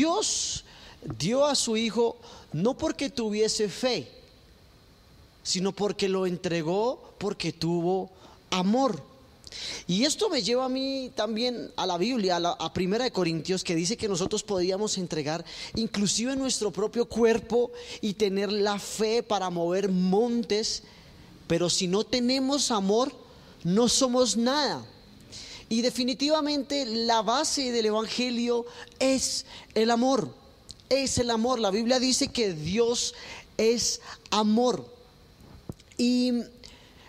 Dios dio a su Hijo no porque tuviese fe, sino porque lo entregó porque tuvo amor. Y esto me lleva a mí también a la Biblia, a, la, Primera de Corintios, que dice que nosotros podíamos entregar inclusive nuestro propio cuerpo y tener la fe para mover montes, pero si no tenemos amor, no somos nada. Y definitivamente la base del Evangelio es el amor, es el amor. La Biblia dice que Dios es amor. Y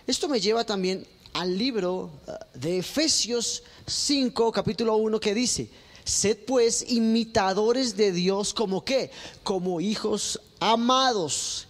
esto me lleva también al libro eh, de Efesios 5, capítulo 1, que dice, sed pues imitadores de Dios como qué, como hijos amados.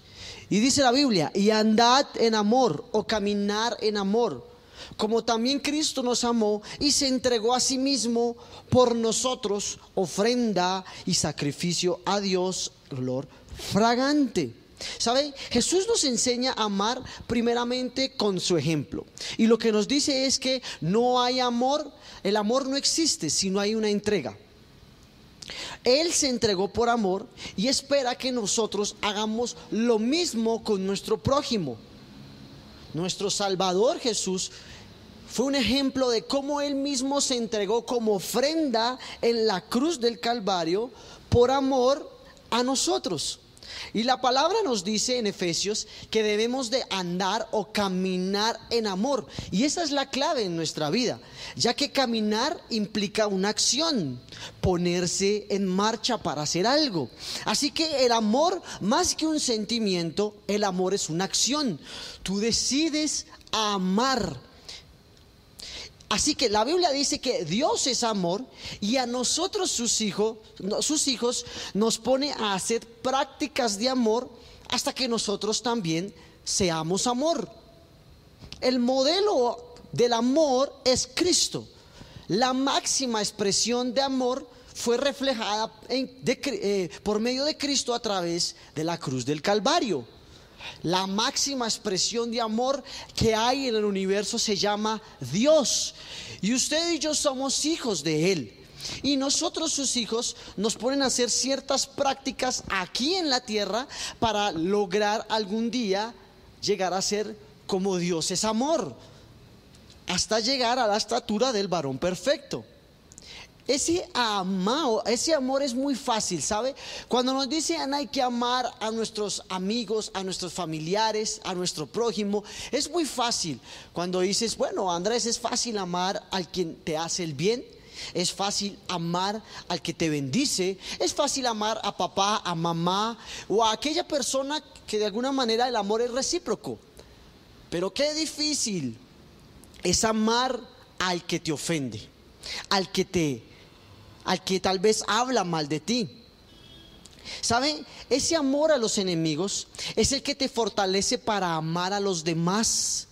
Y dice la Biblia, y andad en amor o caminar en amor, como también Cristo nos amó y se entregó a sí mismo por nosotros, ofrenda y sacrificio a Dios, olor fragante. ¿Sabe? Jesús nos enseña a amar primeramente con su ejemplo. Y lo que nos dice es que no hay amor, el amor no existe si no hay una entrega. Él se entregó por amor y espera que nosotros hagamos lo mismo con nuestro prójimo. Nuestro Salvador Jesús fue un ejemplo de cómo Él mismo se entregó como ofrenda en la cruz del Calvario por amor a nosotros. Y la palabra nos dice en Efesios que debemos de andar o caminar en amor. Y esa es la clave en nuestra vida, ya que caminar implica una acción, ponerse en marcha para hacer algo. Así que el amor, más que un sentimiento, el amor es una acción. Tú decides amar Así que la Biblia dice que Dios es amor y a nosotros sus hijos, sus hijos nos pone a hacer prácticas de amor hasta que nosotros también seamos amor. El modelo del amor es Cristo. La máxima expresión de amor fue reflejada eh, por medio de Cristo a través de la cruz del Calvario. La máxima expresión de amor que hay en el universo se llama Dios. Y usted y yo somos hijos de Él. Y nosotros sus hijos nos ponen a hacer ciertas prácticas aquí en la tierra para lograr algún día llegar a ser como Dios es amor. Hasta llegar a la estatura del varón perfecto. Ese amado, ese amor es muy fácil, ¿sabe? Cuando nos dicen hay que amar a nuestros amigos, a nuestros familiares, a nuestro prójimo, es muy fácil. Cuando dices, bueno, Andrés, es fácil amar al quien te hace el bien. Es fácil amar al que te bendice. Es fácil amar a papá, a mamá o a aquella persona que de alguna manera el amor es recíproco. Pero qué difícil es amar al que te ofende, al que te al que tal vez habla mal de ti. ¿Sabe? Ese amor a los enemigos es el que te fortalece para amar a los demás.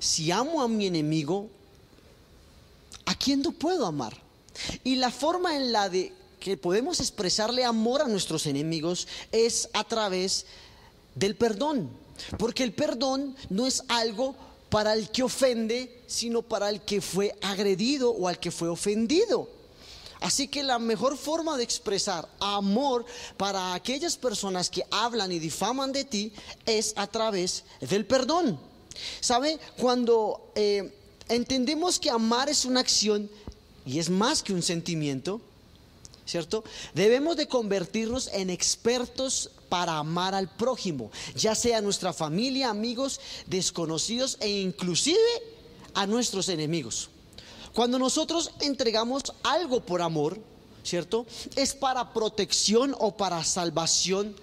Si amo a mi enemigo, ¿a quién no puedo amar? Y la forma en la de que podemos expresarle amor a nuestros enemigos es a través del perdón. Porque el perdón no es algo para el que ofende, sino para el que fue agredido o al que fue ofendido. Así que la mejor forma de expresar amor para aquellas personas que hablan y difaman de ti es a través del perdón. ¿Sabe? Cuando eh, entendemos que amar es una acción y es más que un sentimiento, ¿cierto? Debemos de convertirnos en expertos para amar al prójimo, ya sea nuestra familia, amigos, desconocidos e inclusive a nuestros enemigos. Cuando nosotros entregamos algo por amor, ¿cierto? Es para protección o para salvación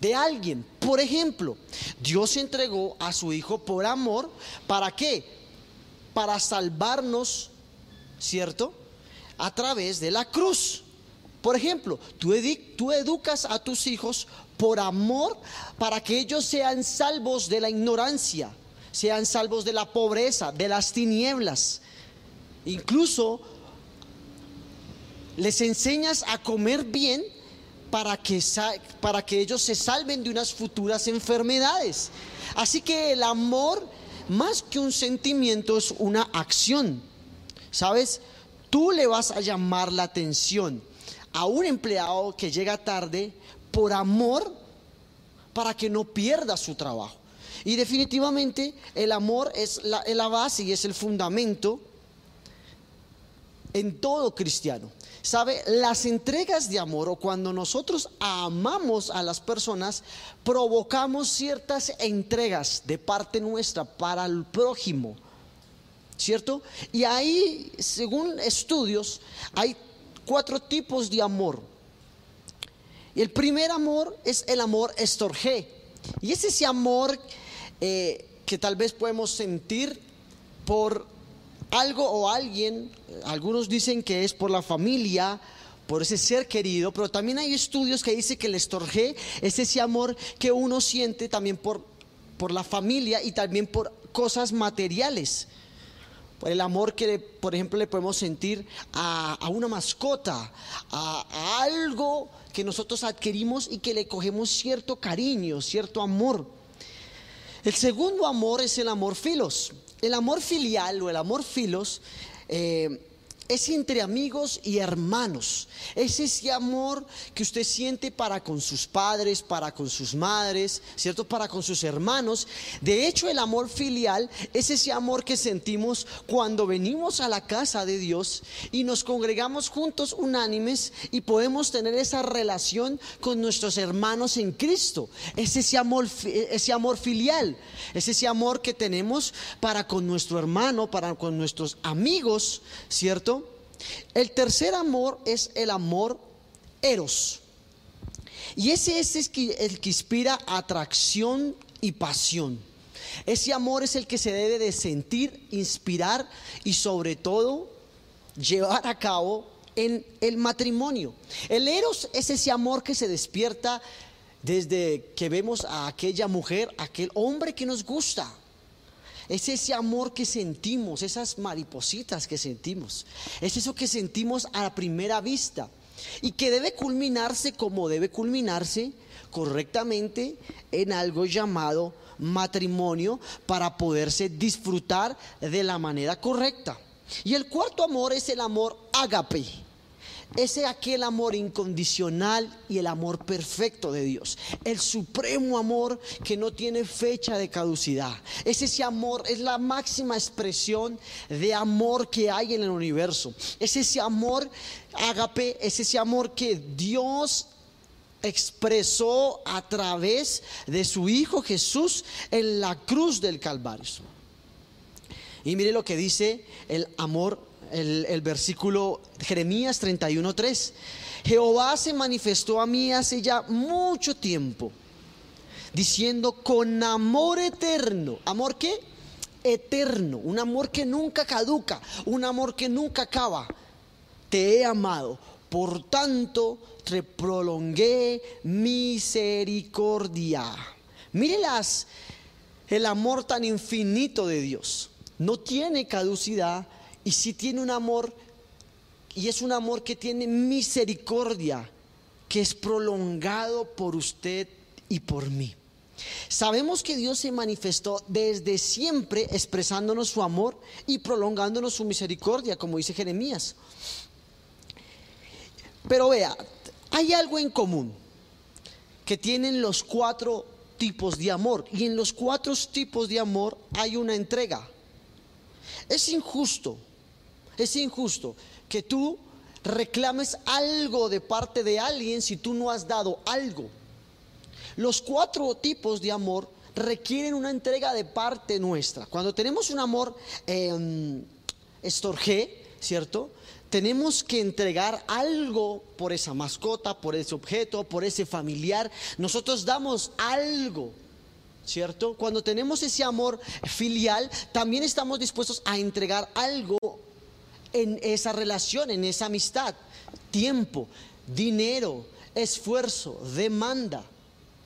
de alguien. Por ejemplo, Dios entregó a su Hijo por amor. ¿Para qué? Para salvarnos, ¿cierto? A través de la cruz. Por ejemplo, tú, tú, educas a tus hijos por amor para que ellos sean salvos de la ignorancia, sean salvos de la pobreza, de las tinieblas. Incluso les enseñas a comer bien para que, para que ellos se salven de unas futuras enfermedades. Así que el amor, más que un sentimiento, es una acción. ¿Sabes? Tú le vas a llamar la atención a un empleado que llega tarde por amor para que no pierda su trabajo. Y definitivamente el amor es la, es la base y es el fundamento en todo cristiano. ¿Sabe? Las entregas de amor o cuando nosotros amamos a las personas, provocamos ciertas entregas de parte nuestra para el prójimo. ¿Cierto? Y ahí, según estudios, hay cuatro tipos de amor. Y el primer amor es el amor estorgé. Y es ese amor eh, que tal vez podemos sentir por algo o alguien, algunos dicen que es por la familia, por ese ser querido, pero también hay estudios que dicen que el estorgé es ese amor que uno siente también por, por la familia y también por cosas materiales. Por el amor que, por ejemplo, le podemos sentir a, una mascota, a, a algo que nosotros adquirimos y que le cogemos cierto cariño, cierto amor. El segundo amor es el amor filos. El amor filial o el amor filos eh, es entre amigos y hermanos. Es ese amor que usted siente para con sus padres, para con sus madres, ¿cierto? Para con sus hermanos. De hecho, el amor filial es ese amor que sentimos cuando venimos a la casa de Dios y nos congregamos juntos unánimes y podemos tener esa relación con nuestros hermanos en Cristo. Es ese amor, ese amor filial. Es ese amor que tenemos para con nuestro hermano, para con nuestros amigos, ¿cierto? El tercer amor es el amor eros. Y ese es el que inspira atracción y pasión. Ese amor es el que se debe de sentir, inspirar y sobre todo llevar a cabo en el matrimonio. El eros es ese amor que se despierta desde que vemos a aquella mujer, aquel hombre que nos gusta. Es ese amor que sentimos, esas maripositas que sentimos. Es eso que sentimos a la primera vista y que debe culminarse como debe culminarse correctamente en algo llamado matrimonio para poderse disfrutar de la manera correcta. Y el cuarto amor es el amor ágape ese aquel amor incondicional y el amor perfecto de Dios. El supremo amor que no tiene fecha de caducidad. Es ese amor, es la máxima expresión de amor que hay en el universo. Es ese amor, ágape, es ese amor que Dios expresó a través de su Hijo Jesús en la cruz del Calvario. Y mire lo que dice el amor el, versículo Jeremías 31.3. Jehová se manifestó a mí hace ya mucho tiempo, diciendo con amor eterno. ¿Amor qué? Eterno, un amor que nunca caduca, un amor que nunca acaba. Te he amado, por tanto te prolongué misericordia. Mírelas, el amor tan infinito de Dios. No tiene caducidad, y si tiene un amor, y es un amor que tiene misericordia, que es prolongado por usted y por mí. Sabemos que Dios se manifestó desde siempre expresándonos su amor y prolongándonos su misericordia, como dice Jeremías. Pero vea, hay algo en común que tienen los cuatro tipos de amor y en los cuatro tipos de amor hay una entrega. Es injusto es injusto que tú reclames algo de parte de alguien si tú no has dado algo. Los cuatro tipos de amor requieren una entrega de parte nuestra. Cuando tenemos un amor eh, estorgé, ¿cierto? Tenemos que entregar algo por esa mascota, por ese objeto, por ese familiar. Nosotros damos algo. ¿Cierto? Cuando tenemos ese amor filial, también estamos dispuestos a entregar algo en esa relación, en esa amistad. Tiempo, dinero, esfuerzo, demanda,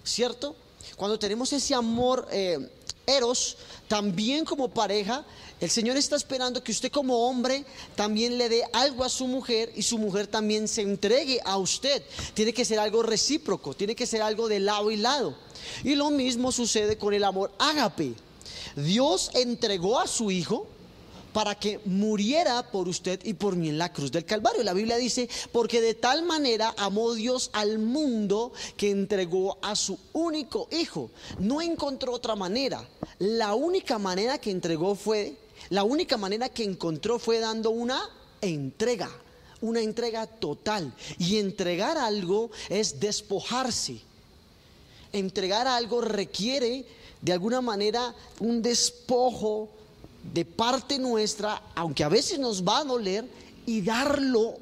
¿cierto? Cuando tenemos ese amor eh, eros, también como pareja, el Señor está esperando que usted como hombre también le dé algo a su mujer y su mujer también se entregue a usted. Tiene que ser algo recíproco, tiene que ser algo de lado y lado. Y lo mismo sucede con el amor ágape. Dios entregó a su hijo para que muriera por usted y por mí en la cruz del Calvario. La Biblia dice, porque de tal manera amó Dios al mundo que entregó a su único hijo. No encontró otra manera. La única manera que entregó fue, la única manera que encontró fue dando una entrega, una entrega total. Y entregar algo es despojarse. Entregar algo requiere de alguna manera un despojo de parte nuestra, aunque a veces nos va a doler, y darlo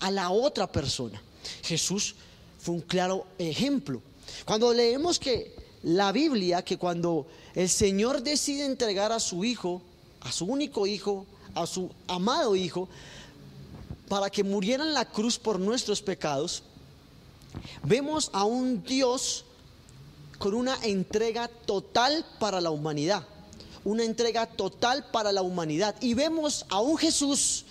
a la otra persona. Jesús fue un claro ejemplo. Cuando leemos que la Biblia, que cuando el Señor decide entregar a su hijo, a su único hijo, a su amado hijo, para que muriera en la cruz por nuestros pecados, vemos a un Dios con una entrega total para la humanidad una entrega total para la humanidad. Y vemos a un Jesús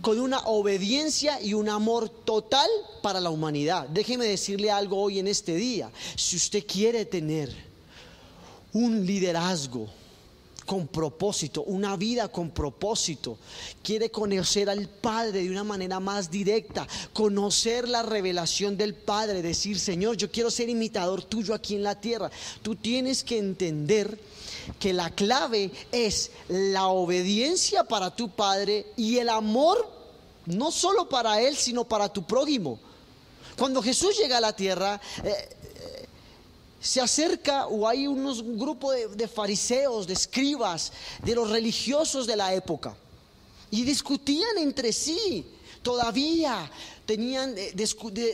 con una obediencia y un amor total para la humanidad. Déjeme decirle algo hoy en este día. Si usted quiere tener un liderazgo con propósito, una vida con propósito, quiere conocer al Padre de una manera más directa, conocer la revelación del Padre, decir, Señor, yo quiero ser imitador tuyo aquí en la tierra. Tú tienes que entender que la clave es la obediencia para tu Padre y el amor no solo para Él, sino para tu prójimo. Cuando Jesús llega a la tierra, eh, eh, se acerca o hay unos, un grupo de, de fariseos, de escribas, de los religiosos de la época, y discutían entre sí todavía eh,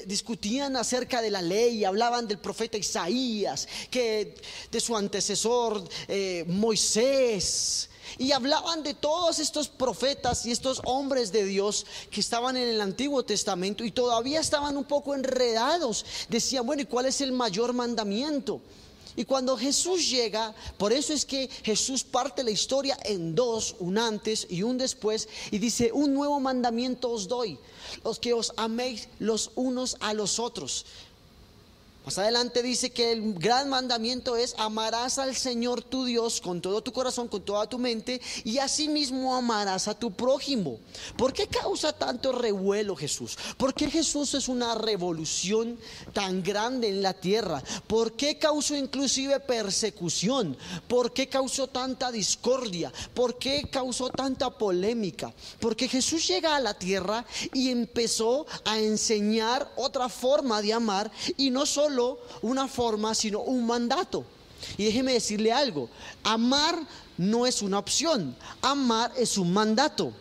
discutían acerca de la ley, hablaban del profeta Isaías, que de su antecesor eh, Moisés, y hablaban de todos estos profetas y estos hombres de Dios que estaban en el Antiguo Testamento y todavía estaban un poco enredados. Decían, bueno, ¿y cuál es el mayor mandamiento? Y cuando Jesús llega, por eso es que Jesús parte la historia en dos, un antes y un después, y dice, un nuevo mandamiento os doy, los que os améis los unos a los otros. Más adelante dice que el gran mandamiento es amarás al Señor tu Dios con todo tu corazón, con toda tu mente y asimismo amarás a tu prójimo. ¿Por qué causa tanto revuelo Jesús? ¿Por qué Jesús es una revolución tan grande en la tierra? ¿Por qué causó inclusive persecución? ¿Por qué causó tanta discordia? ¿Por qué causó tanta polémica? Porque Jesús llega a la tierra y empezó a enseñar otra forma de amar y no solo una forma, sino un mandato. Y déjeme decirle algo, amar no es una opción, amar es un mandato.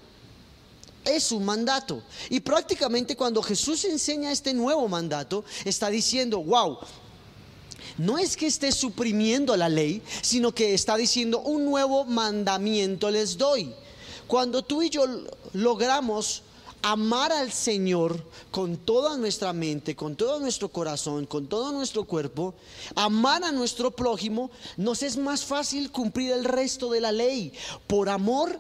Es un mandato. Y prácticamente cuando Jesús enseña este nuevo mandato, está diciendo, wow, no es que esté suprimiendo la ley, sino que está diciendo un nuevo mandamiento les doy. Cuando tú y yo logramos amar al Señor con toda nuestra mente, con todo nuestro corazón, con todo nuestro cuerpo, amar a nuestro prójimo, nos es más fácil cumplir el resto de la ley. Por amor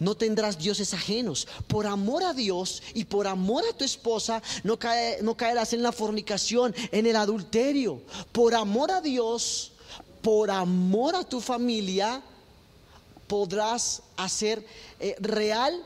no tendrás dioses ajenos. Por amor a Dios y por amor a tu esposa no, no caerás en la fornicación, en el adulterio. Por amor a Dios, por amor a tu familia, podrás hacer eh, real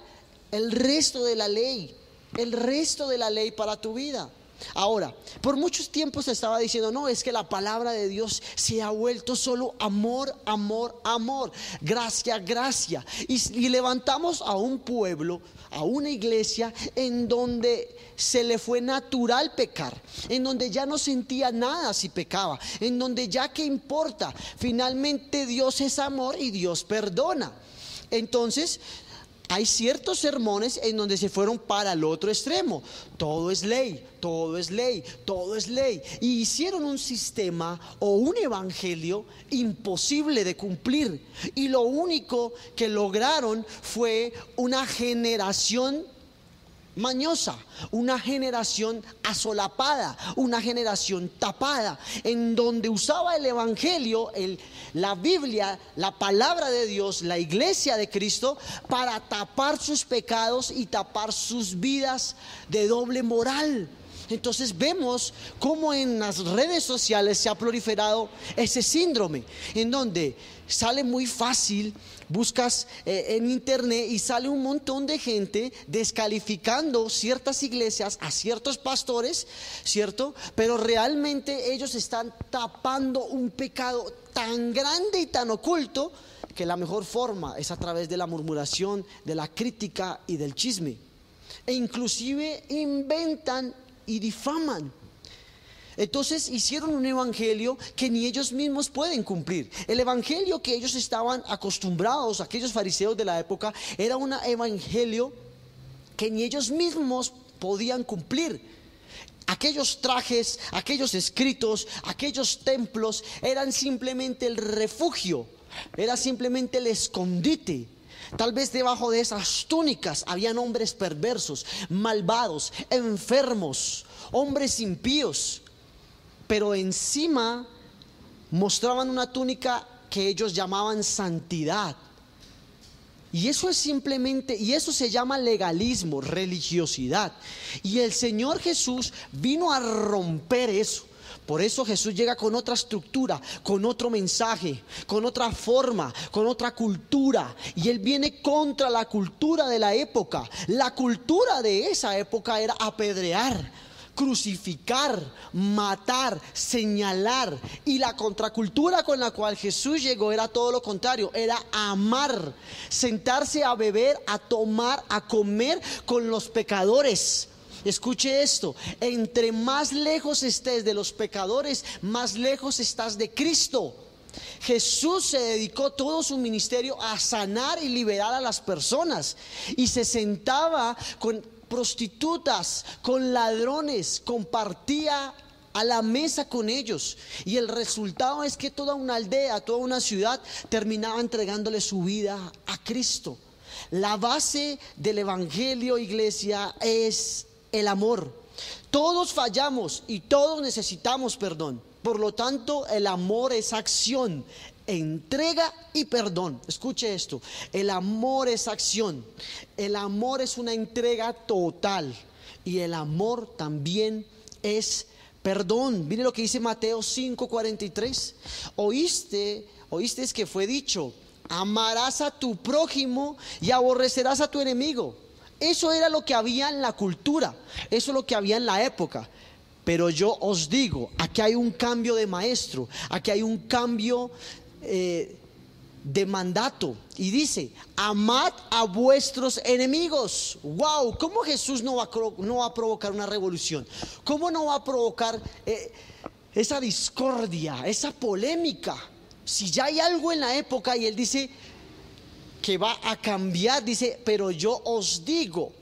el resto de la ley, el resto de la ley para tu vida. Ahora, por muchos tiempos se estaba diciendo, no, es que la palabra de Dios se ha vuelto solo amor, amor, amor, gracia, gracia. Y, y, levantamos a un pueblo, a una iglesia en donde se le fue natural pecar, en donde ya no sentía nada si pecaba, en donde ya que importa, finalmente Dios es amor y Dios perdona. Entonces hay ciertos sermones en donde se fueron para el otro extremo. Todo es ley, todo es ley, todo es ley. Y hicieron un sistema o un evangelio imposible de cumplir. Y lo único que lograron fue una generación mañosa, una generación asolapada, una generación tapada, en donde usaba el Evangelio, el, la Biblia, la palabra de Dios, la iglesia de Cristo, para tapar sus pecados y tapar sus vidas de doble moral. Entonces vemos cómo en las redes sociales se ha proliferado ese síndrome, en donde sale muy fácil, buscas eh, en internet y sale un montón de gente descalificando ciertas iglesias a ciertos pastores, ¿cierto? Pero realmente ellos están tapando un pecado tan grande y tan oculto que la mejor forma es a través de la murmuración, de la crítica y del chisme. E inclusive inventan y difaman. Entonces hicieron un evangelio que ni ellos mismos pueden cumplir. El evangelio que ellos estaban acostumbrados, aquellos fariseos de la época, era un evangelio que ni ellos mismos podían cumplir. Aquellos trajes, aquellos escritos, aquellos templos eran simplemente el refugio, era simplemente el escondite. Tal vez debajo de esas túnicas habían hombres perversos, malvados, enfermos, hombres impíos, pero encima mostraban una túnica que ellos llamaban santidad. Y eso es simplemente, y eso se llama legalismo, religiosidad. Y el Señor Jesús vino a romper eso. Por eso Jesús llega con otra estructura, con otro mensaje, con otra forma, con otra cultura. Y Él viene contra la cultura de la época. La cultura de esa época era apedrear, crucificar, matar, señalar. Y la contracultura con la cual Jesús llegó era todo lo contrario, era amar, sentarse a beber, a tomar, a comer con los pecadores Escuche esto, entre más lejos estés de los pecadores, más lejos estás de Cristo. Jesús se dedicó todo su ministerio a sanar y liberar a las personas y se sentaba con prostitutas, con ladrones, compartía a la mesa con ellos. Y el resultado es que toda una aldea, toda una ciudad terminaba entregándole su vida a Cristo. La base del Evangelio, iglesia, es el amor. Todos fallamos y todos necesitamos perdón. Por lo tanto, el amor es acción, entrega y perdón. Escuche esto, el amor es acción, el amor es una entrega total y el amor también es perdón. Mire lo que dice Mateo 5:43. Oíste, oíste es que fue dicho, amarás a tu prójimo y aborrecerás a tu enemigo. Eso era lo que había en la cultura, eso es lo que había en la época. Pero yo os digo, aquí hay un cambio de maestro, aquí hay un cambio eh, de mandato. Y dice, amad a vuestros enemigos. ¡Wow! ¿Cómo Jesús no va, a provocar una revolución? ¿Cómo no va a provocar eh, esa discordia, esa polémica? Si ya hay algo en la época y él dice, que va a cambiar, dice, pero yo os digo,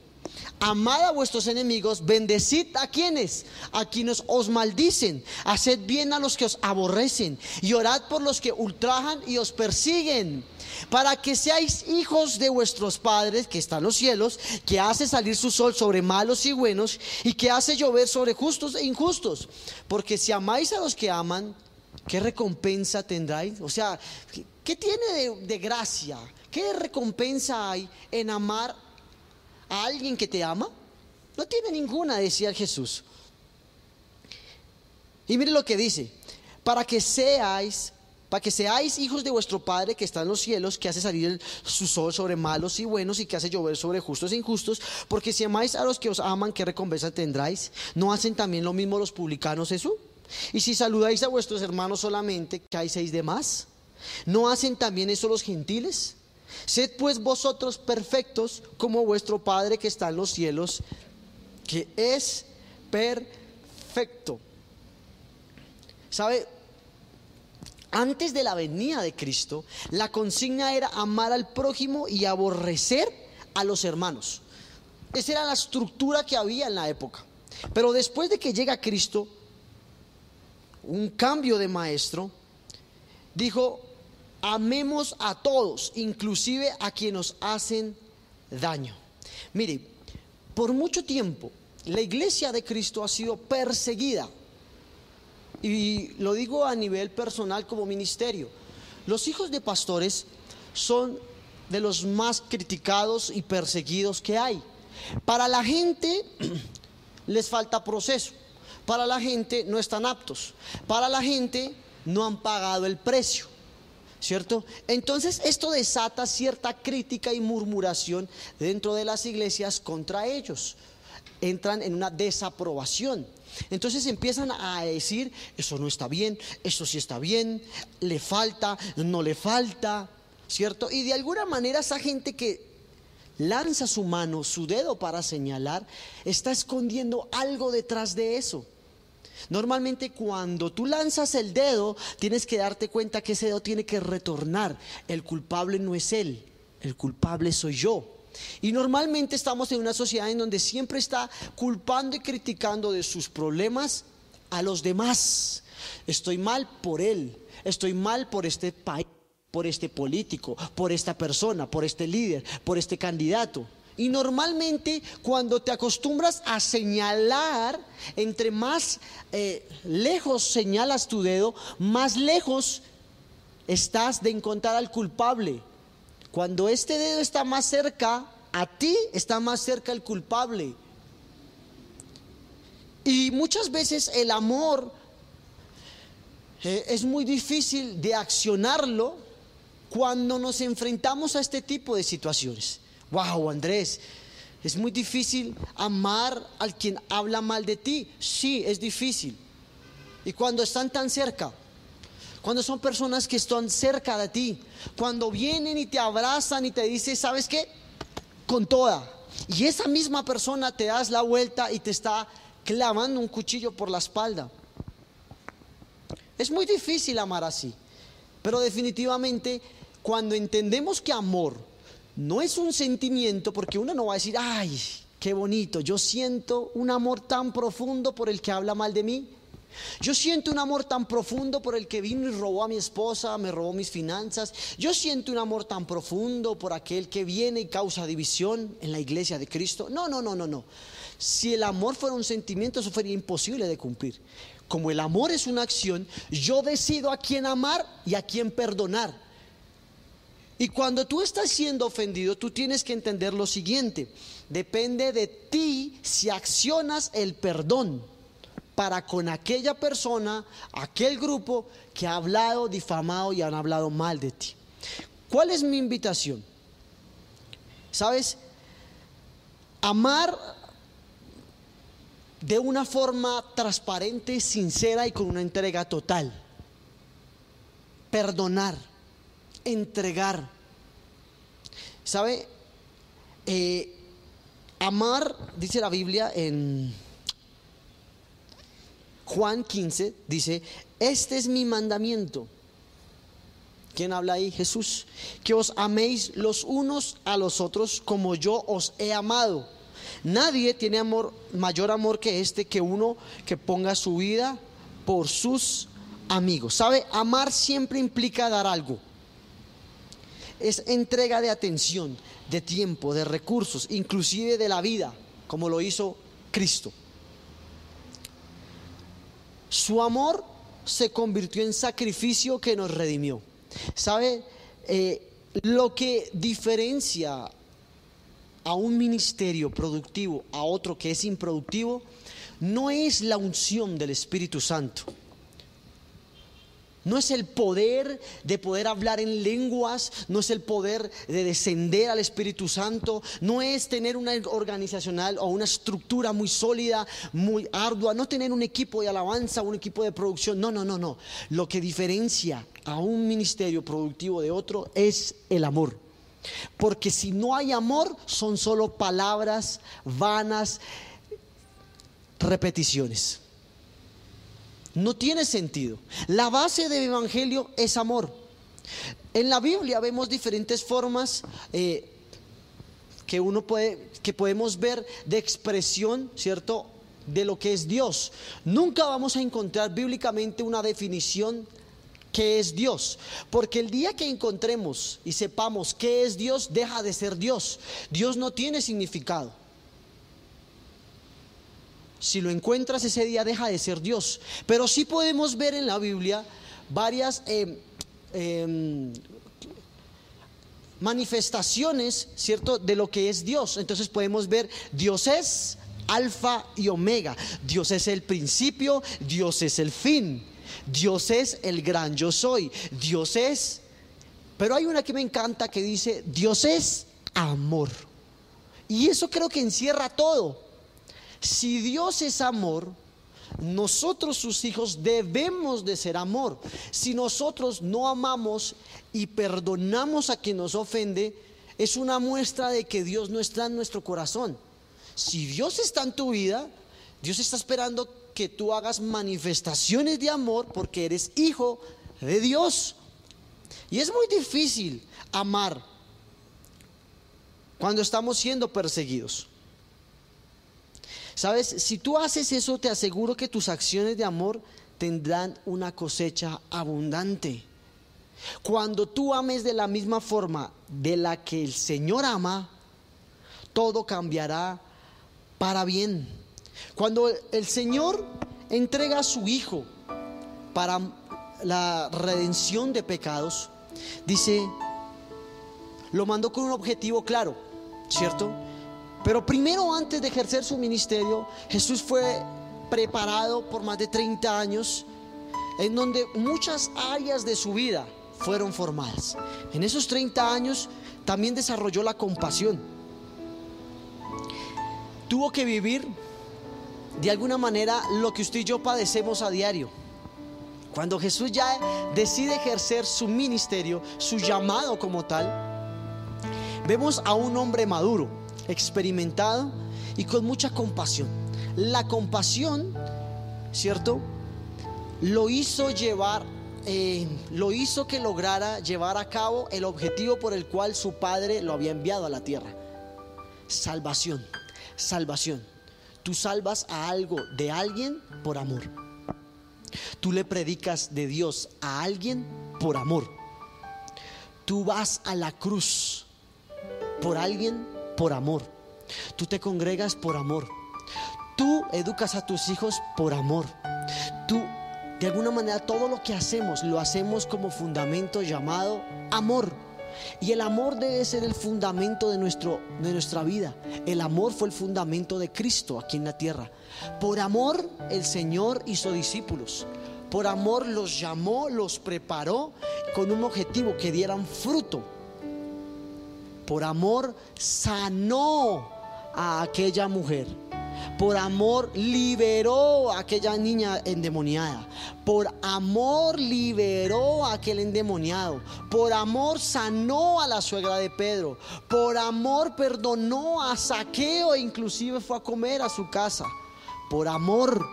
amad a vuestros enemigos, bendecid a quienes, a quienes os maldicen, haced bien a los que os aborrecen y orad por los que ultrajan y os persiguen, para que seáis hijos de vuestros padres que están en los cielos, que hace salir su sol sobre malos y buenos y que hace llover sobre justos e injustos, porque si amáis a los que aman, ¿qué recompensa tendráis? O sea, ¿qué, tiene de, de gracia? ¿Qué recompensa hay en amar a alguien que te ama? No tiene ninguna, decía Jesús. Y mire lo que dice, para que seáis, para que seáis hijos de vuestro Padre que está en los cielos, que hace salir su sol sobre malos y buenos y que hace llover sobre justos e injustos, porque si amáis a los que os aman, ¿qué recompensa tendráis? ¿No hacen también lo mismo los publicanos eso? Y si saludáis a vuestros hermanos solamente, ¿qué hay seis de más? ¿No hacen también eso los gentiles? Sed pues vosotros perfectos como vuestro Padre que está en los cielos, que es perfecto. ¿Sabe? Antes de la venida de Cristo, la consigna era amar al prójimo y aborrecer a los hermanos. Esa era la estructura que había en la época. Pero después de que llega Cristo, un cambio de maestro, dijo, amemos a todos, inclusive a quienes nos hacen daño. Mire, por mucho tiempo la iglesia de Cristo ha sido perseguida. Y lo digo a nivel personal como ministerio. Los hijos de pastores son de los más criticados y perseguidos que hay. Para la gente, les falta proceso. Para la gente no están aptos. Para la gente no han pagado el precio. ¿Cierto? Entonces esto desata cierta crítica y murmuración dentro de las iglesias contra ellos. Entran en una desaprobación. Entonces empiezan a decir, eso no está bien, eso sí está bien, le falta, no le falta, ¿cierto? Y de alguna manera esa gente que lanza su mano, su dedo para señalar, está escondiendo algo detrás de eso. Normalmente cuando tú lanzas el dedo, tienes que darte cuenta que ese dedo tiene que retornar. El culpable no es él, el culpable soy yo. Y normalmente estamos en una sociedad en donde siempre está culpando y criticando de sus problemas a los demás. Estoy mal por él, estoy mal por este país, por este político, por esta persona, por este líder, por este candidato. Y normalmente cuando te acostumbras a señalar, entre más eh, lejos señalas tu dedo, más lejos estás de encontrar al culpable. Cuando este dedo está más cerca a ti, está más cerca el culpable. Y muchas veces el amor eh, es muy difícil de accionarlo cuando nos enfrentamos a este tipo de situaciones. Wow, Andrés, es muy difícil amar al quien habla mal de ti. Sí, es difícil. Y cuando están tan cerca, cuando son personas que están cerca de ti, cuando vienen y te abrazan y te dicen, ¿sabes qué? Con toda. Y esa misma persona te das la vuelta y te está clavando un cuchillo por la espalda. Es muy difícil amar así. Pero definitivamente, cuando entendemos que amor no es un sentimiento, porque uno no va a decir, ay, qué bonito, yo siento un amor tan profundo por el que habla mal de mí. Yo siento un amor tan profundo por el que vino y robó a mi esposa, me robó mis finanzas. Yo siento un amor tan profundo por aquel que viene y causa división en la iglesia de Cristo. No, no, no, no, no. Si el amor fuera un sentimiento, eso sería imposible de cumplir. Como el amor es una acción, yo decido a quién amar y a quién perdonar. Y cuando tú estás siendo ofendido, tú tienes que entender lo siguiente. Depende de ti si accionas el perdón para con aquella persona, aquel grupo que ha hablado, difamado y han hablado mal de ti. ¿Cuál es mi invitación? ¿Sabes? Amar de una forma transparente, sincera y con una entrega total. Perdonar, entregar. ¿Sabe? Eh, amar, dice la Biblia en Juan 15 dice, este es mi mandamiento. ¿Quién habla ahí? Jesús. Que os améis los unos a los otros como yo os he amado. Nadie tiene amor, mayor amor que este, que uno que ponga su vida por sus amigos. ¿Sabe? Amar siempre implica dar algo. Es entrega de atención, de tiempo, de recursos, inclusive de la vida, como lo hizo Cristo. Su amor se convirtió en sacrificio que nos redimió. ¿Sabe? Eh, lo que diferencia a un ministerio productivo a otro que es improductivo no es la unción del Espíritu Santo no es el poder de poder hablar en lenguas, no es el poder de descender al Espíritu Santo, no es tener una organizacional o una estructura muy sólida, muy ardua, no tener un equipo de alabanza, un equipo de producción, no, no, no, no. Lo que diferencia a un ministerio productivo de otro es el amor. Porque si no hay amor, son solo palabras vanas, repeticiones. No tiene sentido. La base del Evangelio es amor. En la Biblia vemos diferentes formas eh, que uno puede, que podemos ver de expresión, ¿cierto? De lo que es Dios. Nunca vamos a encontrar bíblicamente una definición que es Dios. Porque el día que encontremos y sepamos qué es Dios, deja de ser Dios. Dios no tiene significado. Si lo encuentras ese día deja de ser Dios. Pero sí podemos ver en la Biblia varias em, em, manifestaciones, ¿cierto?, de lo que es Dios. Entonces podemos ver, Dios es alfa y omega. Dios es el principio, Dios es el fin. Dios es el gran yo soy. Dios es... Pero hay una que me encanta que dice, Dios es amor. Y eso creo que encierra todo. Si Dios es amor, nosotros sus hijos debemos de ser amor. Si nosotros no amamos y perdonamos a quien nos ofende, es una muestra de que Dios no está en nuestro corazón. Si Dios está en tu vida, Dios está esperando que tú hagas manifestaciones de amor porque eres hijo de Dios. Y es muy difícil amar cuando estamos siendo perseguidos. Sabes, si tú haces eso, te aseguro que tus acciones de amor tendrán una cosecha abundante. Cuando tú ames de la misma forma de la que el Señor ama, todo cambiará para bien. Cuando el Señor entrega a su Hijo para la redención de pecados, dice, lo mandó con un objetivo claro, ¿cierto? Pero primero antes de ejercer su ministerio, Jesús fue preparado por más de 30 años en donde muchas áreas de su vida fueron formadas. En esos 30 años también desarrolló la compasión. Tuvo que vivir de alguna manera lo que usted y yo padecemos a diario. Cuando Jesús ya decide ejercer su ministerio, su llamado como tal, vemos a un hombre maduro, experimentado y con mucha compasión. La compasión, ¿cierto? Lo hizo llevar, eh, lo hizo que lograra llevar a cabo el objetivo por el cual su padre lo había enviado a la tierra. Salvación, salvación. Tú salvas a algo de alguien por amor. Tú le predicas de Dios a alguien por amor. Tú vas a la cruz por alguien por amor. Tú te congregas por amor. Tú educas a tus hijos por amor. Tú, de alguna manera, todo lo que hacemos lo hacemos como fundamento llamado amor. Y el amor debe ser el fundamento de, nuestro, de nuestra vida. El amor fue el fundamento de Cristo aquí en la tierra. Por amor el Señor hizo discípulos. Por amor los llamó, los preparó con un objetivo que dieran fruto. Por amor sanó a aquella mujer. Por amor liberó a aquella niña endemoniada. Por amor liberó a aquel endemoniado. Por amor sanó a la suegra de Pedro. Por amor perdonó a Saqueo e inclusive fue a comer a su casa. Por amor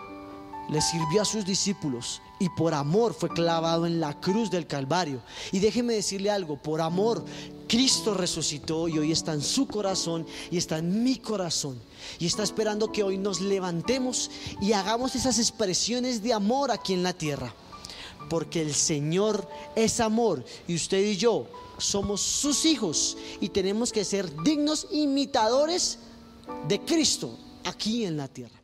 le sirvió a sus discípulos y por amor fue clavado en la cruz del Calvario. Y déjeme decirle algo, por amor Cristo resucitó y hoy está en su corazón y está en mi corazón. Y está esperando que hoy nos levantemos y hagamos esas expresiones de amor aquí en la tierra. Porque el Señor es amor y usted y yo somos sus hijos y tenemos que ser dignos imitadores de Cristo aquí en la tierra.